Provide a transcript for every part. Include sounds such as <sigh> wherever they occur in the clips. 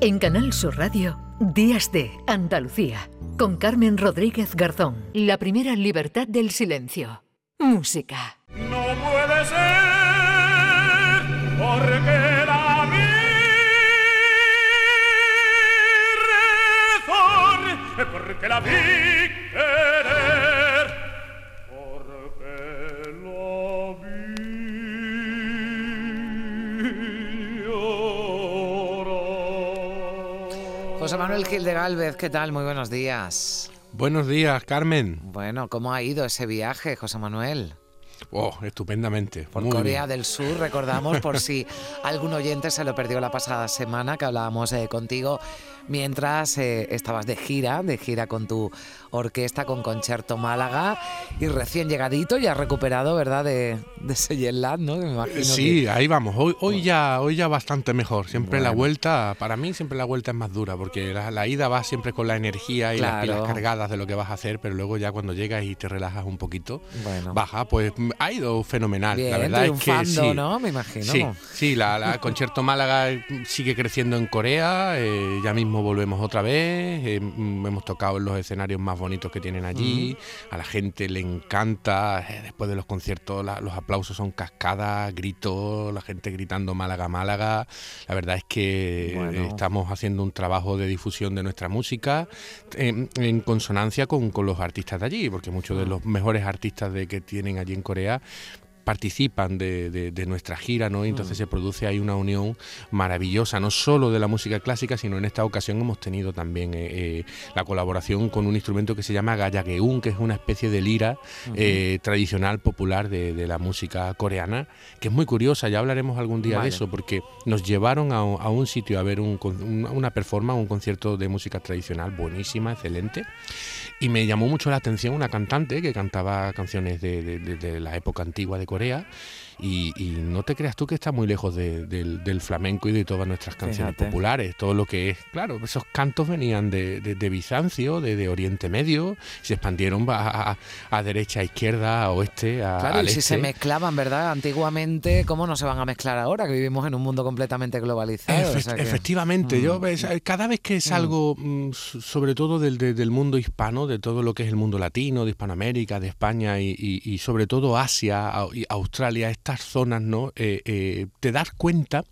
En Canal Sur Radio, Días de Andalucía, con Carmen Rodríguez Garzón. La primera libertad del silencio. Música. No puede ser porque la porque la vi José Manuel Gil de Galvez, ¿qué tal? Muy buenos días. Buenos días, Carmen. Bueno, ¿cómo ha ido ese viaje, José Manuel? Oh, estupendamente. Por Muy Corea bien. del Sur, recordamos, por si <laughs> algún oyente se lo perdió la pasada semana que hablábamos eh, contigo mientras eh, estabas de gira, de gira con tu orquesta, con Concerto Málaga, y recién llegadito, ya recuperado, ¿verdad?, de, de ese jet lag, ¿no? Me imagino Sí, que- ahí vamos. Hoy, hoy ya, hoy ya bastante mejor. Siempre la vuelta, para mí siempre la vuelta es más dura, porque la, la ida va siempre con la energía y las pilas cargadas de lo que vas a hacer, pero luego ya cuando llegas y te relajas un poquito, Bueno. baja, pues ha ido fenomenal. Bien, la verdad es que sí. ¿no? Me imagino. Sí, sí, la, la <laughs> Concierto Málaga sigue creciendo en Corea, eh, ya mismo volvemos otra vez, eh, mm, hemos tocado en los escenarios más bonitos que tienen allí, a la gente le encanta, eh, después de los conciertos la- los aplausos son cascadas, gritos, la gente gritando Málaga, Málaga, la verdad es que Bueno. estamos haciendo un trabajo de difusión de nuestra música en, en consonancia con, con los artistas de allí, porque muchos de los mejores artistas de, que tienen allí en Corea participan de, de- de nuestra gira, ¿no? Y entonces se produce ahí una unión maravillosa, no solo de la música clásica, sino en esta ocasión hemos tenido también eh, eh, la colaboración con un instrumento que se llama gayageun, que es una especie de lira eh, tradicional popular de, de la música coreana, que es muy curiosa, ya hablaremos algún día Vale. de eso, porque nos llevaron a, un- a un sitio a ver un una performance, un concierto de música tradicional buenísima, excelente, y me llamó mucho la atención una cantante que cantaba canciones de, de- de- la época antigua de Corea. Y, y no te creas tú que está muy lejos de- del, del flamenco y de todas nuestras canciones Fíjate. populares. Todo lo que es, claro, esos cantos venían de, de- de Bizancio, de, de Oriente Medio, se expandieron a, a- a derecha, a izquierda, a oeste, a, Claro, al y si se este. mezclaban, ¿verdad? Antiguamente, ¿cómo no se van a mezclar ahora? Que vivimos en un mundo completamente globalizado. o Efect- sea que- Efectivamente, yo Mm. ves, cada vez que salgo, mm, s- sobre todo del, de- del mundo hispano, de todo lo que es el mundo latino, de Hispanoamérica, de España y, y- y sobre todo Asia Australia, estas zonas, ¿no? Eh, eh, te das cuenta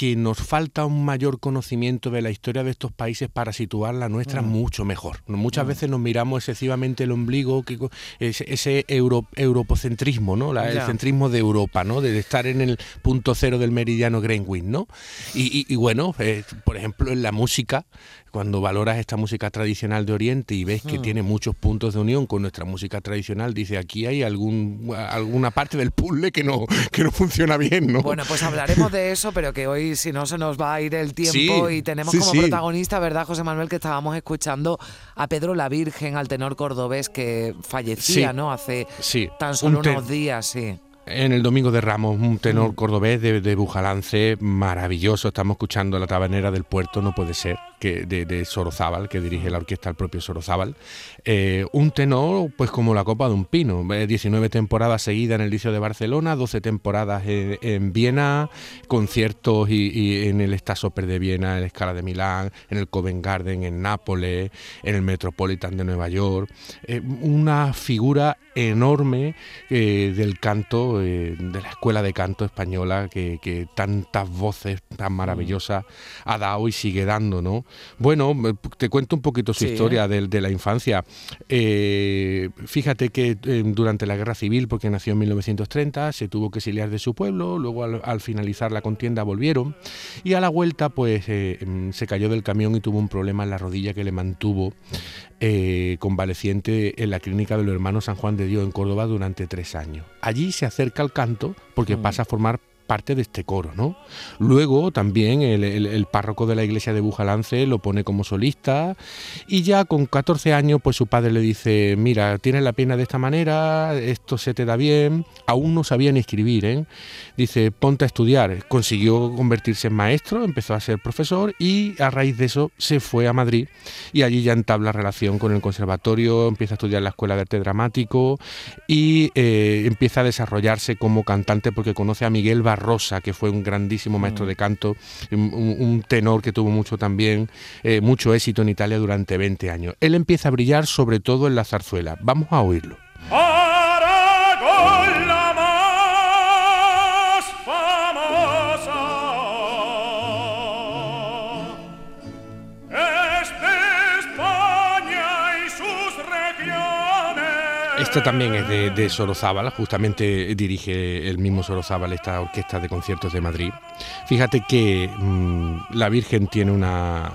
que nos falta un mayor conocimiento de la historia de estos países para situar la nuestra mucho mejor. Muchas veces nos miramos excesivamente el ombligo, que, ese, ese euro- europocentrismo, ¿no? La- el centrismo de Europa, ¿no? De estar en el punto cero del meridiano Greenwich, ¿no? Y, y- y bueno, eh, por ejemplo, en la música, cuando valoras esta música tradicional de Oriente y ves que Hmm. tiene muchos puntos de unión con nuestra música tradicional, dice aquí hay algún alguna parte del puzzle que no que no funciona bien, ¿no? Bueno, pues hablaremos de eso, pero que hoy, si no, se nos va a ir el tiempo Sí, y tenemos sí, como sí. protagonista, ¿verdad, José Manuel? Que estábamos escuchando a Pedro la Virgen, al tenor cordobés que fallecía, Sí. ¿no? Hace sí, tan solo un unos días, sí. En el Domingo de Ramos, un Mm. tenor cordobés de, de Bujalance maravilloso. Estamos escuchando la tabanera del puerto, no puede ser, que de, de Sorozábal, que dirige la orquesta el propio Sorozábal. Eh, un tenor, pues como la copa de un pino. Eh, 19 temporadas seguidas en el Liceo de Barcelona, 12 temporadas en, en Viena, conciertos y, y en el Staatsoper de Viena, en la Scala de Milán, en el Covent Garden, en Nápoles, en el Metropolitan de Nueva York. Eh, una figura enorme eh, del canto, eh, de la escuela de canto española, que, que tantas voces tan maravillosas ha dado y sigue dando, ¿no? Bueno, te cuento un poquito su Sí. historia de, de la infancia. Eh, fíjate que eh, durante la guerra civil, porque nació en 1930, se tuvo que exiliar de su pueblo, luego al, al finalizar la contienda volvieron y a la vuelta pues eh, mm, se cayó del camión y tuvo un problema en la rodilla que le mantuvo convaleciente en la clínica de los hermanos San Juan de Dios en Córdoba durante tres años. Allí se acerca al canto porque Mm. pasa a formar parte de este coro, ¿no? Luego también el, párroco de la iglesia de Bujalance lo pone como solista y ya con 14 años pues su padre le dice, mira, tienes la pierna de esta manera, esto se te da bien, aún no sabía ni escribir, ¿eh? Dice, ponte a estudiar, consiguió convertirse en maestro, empezó a ser profesor y a raíz de eso se fue a Madrid y allí ya entabla relación con el conservatorio, empieza a estudiar en la escuela de arte dramático y eh, empieza a desarrollarse como cantante porque conoce a Miguel Barra Rosa, que fue un grandísimo maestro de canto, un, un tenor que tuvo mucho también, eh, mucho éxito en Italia durante 20 años. Él empieza a brillar sobre todo en la zarzuela. Vamos a oírlo. Aragón, Esto también es de, de Sorozábal, justamente dirige el mismo Sorozábal esta orquesta de conciertos de Madrid. Fíjate que mm, la Virgen tiene una,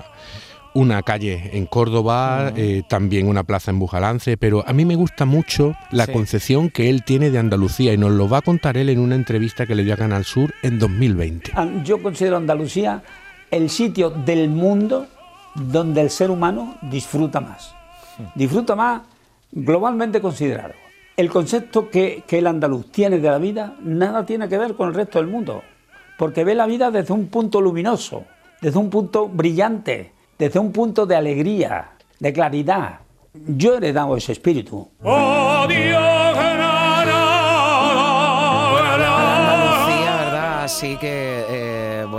una calle en Córdoba, eh, también una plaza en Bujalance, pero a mí me gusta mucho la Sí. concepción que él tiene de Andalucía y nos lo va a contar él en una entrevista que le dio a Canal Sur en 2020. An- Yo considero Andalucía el sitio del mundo donde el ser humano disfruta más. Disfruta más globalmente considerado. El concepto que, que el andaluz tiene de la vida nada tiene que ver con el resto del mundo, porque ve la vida desde un punto luminoso, desde un punto brillante, desde un punto de alegría, de claridad. Yo he heredado ese espíritu. Oh Dios, Granada, Andalucía, ¿verdad? Así que,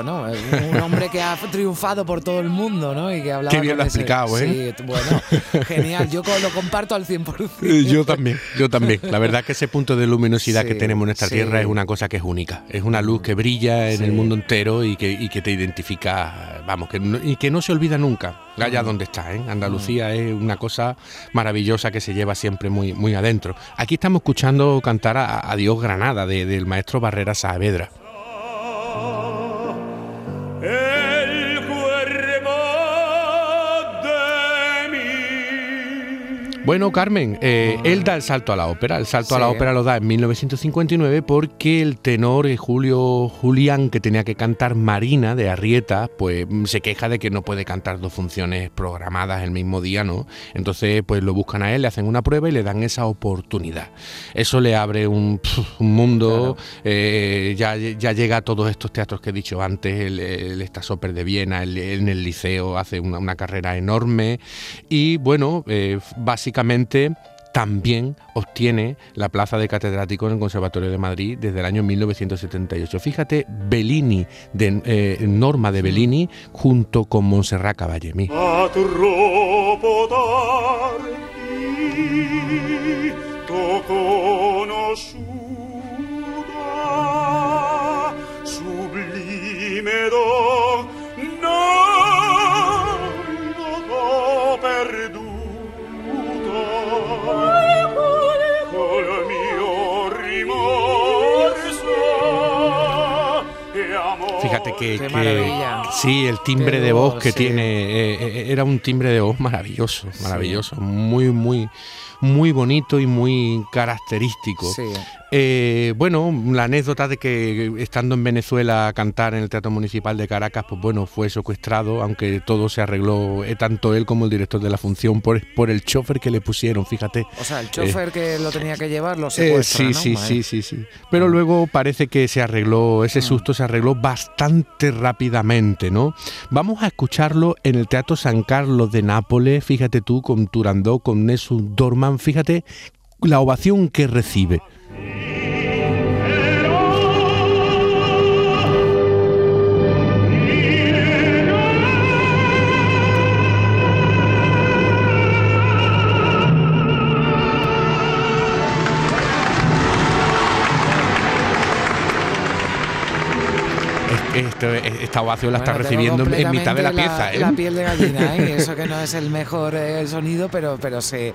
bueno, es un hombre que ha triunfado por todo el mundo, ¿no? Y que hablaba Qué bien lo explicado, ¿eh? Sí, bueno, genial. Yo lo comparto al 100%. Eh, <laughs> Yo también, yo también. La verdad que ese punto de luminosidad Sí, que tenemos en sí. tierra es una cosa que es única. Es una luz que brilla en Sí. el mundo entero y que, y que te identifica, vamos, que no- y que no se olvida nunca, allá donde está. ¿eh? Andalucía es una cosa maravillosa que se lleva siempre muy, muy adentro. Aquí estamos escuchando cantar a, a Dios Granada de- del maestro Barrera Saavedra. Bueno, Carmen, eh, él da el salto a la ópera. El salto a la ópera lo da en 1959 porque el tenor eh, Julio Julián, que tenía que cantar Marina de Arrieta, pues mm, se queja de que no puede cantar dos funciones programadas el mismo día, ¿no? Entonces, pues lo buscan a él, le hacen una prueba y le dan esa oportunidad. Eso le abre un, mundo, eh, ya, ya llega a todos estos teatros que he dicho antes, el, el de Viena, el- en el liceo hace una, una carrera enorme y bueno, eh, básicamente también obtiene la plaza de catedrático en el Conservatorio de Madrid desde el año 1978. Fíjate, Bellini, de, eh, Norma de Bellini, junto con Montserrat Caballé. Que, Qué que- maravilla. sí, el timbre Qué de voz que sí. tiene eh, eh, era un timbre de voz maravilloso, maravilloso, muy muy muy bonito y muy característico. Sí. Eh, bueno, la anécdota de que estando en Venezuela a cantar en el Teatro Municipal de Caracas, pues bueno, fue secuestrado, aunque todo se arregló, eh, tanto él como el director de la función, por, por el chofer que le pusieron, fíjate. O sea, el chofer que lo tenía que llevar lo Eh, secuestra, sí, ¿no? sí, Madre. sí, sí, sí. Pero luego parece que se arregló, ese susto se arregló bastante rápidamente, ¿no? Vamos a escucharlo en el Teatro San Carlos de Nápoles, fíjate tú, con Turandot, con Nessun Fíjate la ovación que recibe. Esto- esta ovación la está Bueno, recibiendo en mitad de la pieza, ¿eh? La piel de gallina, ¿eh? Eso que no es el mejor eh, sonido, pero, pero se,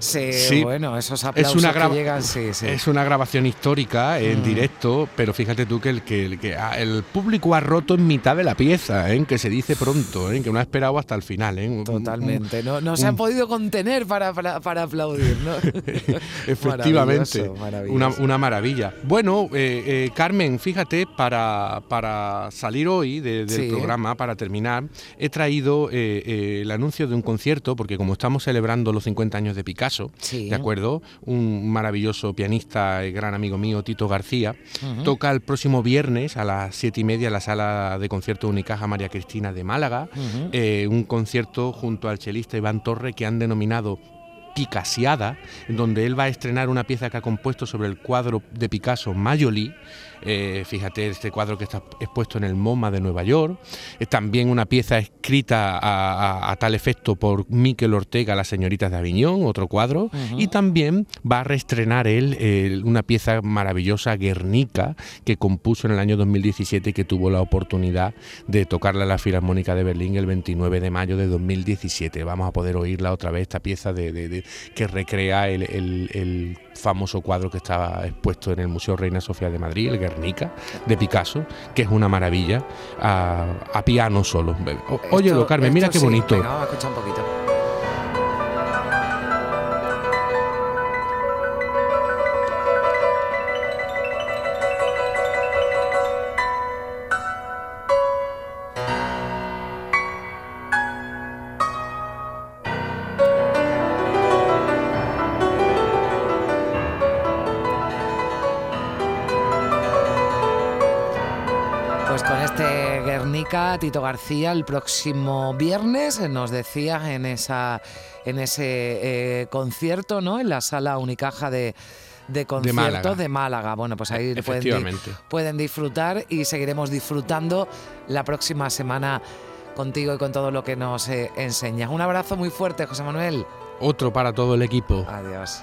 se Sí. bueno, esos es aplausos una, que llegan, sí, sí. es una grabación histórica en Mm. directo, pero fíjate tú que el, que, el, que ah, el público ha roto en mitad de la pieza, ¿eh? que se dice pronto, ¿eh? que no ha esperado hasta el final. ¿eh? Un- Totalmente, no, no se han podido contener para, para, para aplaudir, ¿no? <laughs> Efectivamente, Maravilloso, <laughs> maravilloso. Una, una maravilla. Bueno, eh, eh, Carmen, fíjate, para, para salir hoy de- del Sí. programa, para terminar, he traído eh, el anuncio de un concierto, porque como estamos celebrando los 50 años de Picasso, Sí. ¿de acuerdo? Un maravilloso pianista y gran amigo mío, Tito García, toca el próximo viernes a las siete y media en la sala de concierto Unicaja María Cristina de Málaga, eh, un concierto junto al chelista Iván Torre que han denominado Picasiada, donde él va a estrenar una pieza que ha compuesto sobre el cuadro de Picasso Mayoli. Eh, fíjate este cuadro que está expuesto en el MoMA de Nueva York. Es también una pieza escrita a, tal efecto por Miquel Ortega, Las señoritas de Aviñón, otro cuadro. Y también va a reestrenar él una pieza maravillosa, Guernica, que compuso en el año 2017 y que tuvo la oportunidad de tocarla en la Filarmónica de Berlín el 29 de mayo de 2017. Vamos a poder oírla otra vez, esta pieza de, que recrea el, famoso cuadro que estaba expuesto en el Museo Reina Sofía de Madrid, el Guernica, de Picasso, que es una maravilla, a, piano solo. Óyelo, Carmen, mira qué bonito. Venga, vamos a escuchar un poquito. Tito García, el próximo viernes eh, nos decía en, esa, en ese eh, concierto, ¿no? En la sala Unicaja de, de conciertos de Málaga. Bueno, pues ahí pueden, pueden disfrutar y seguiremos disfrutando la próxima semana contigo y con todo lo que nos eh, enseñas. Un abrazo muy fuerte, José Manuel. Otro para todo el equipo. Adiós.